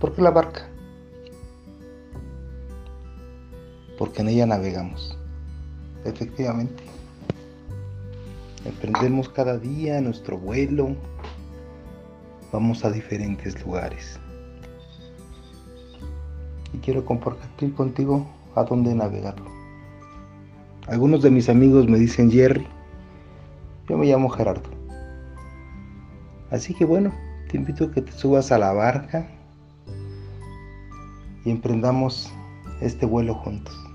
¿Por qué la barca? Porque en ella navegamos. Efectivamente. Emprendemos cada día nuestro vuelo. Vamos a diferentes lugares. Y quiero compartir contigo a dónde navegarlo. Algunos de mis amigos me dicen Jerry. Yo me llamo Gerardo. Así que bueno, te invito a que te subas a la barca y emprendamos este vuelo juntos.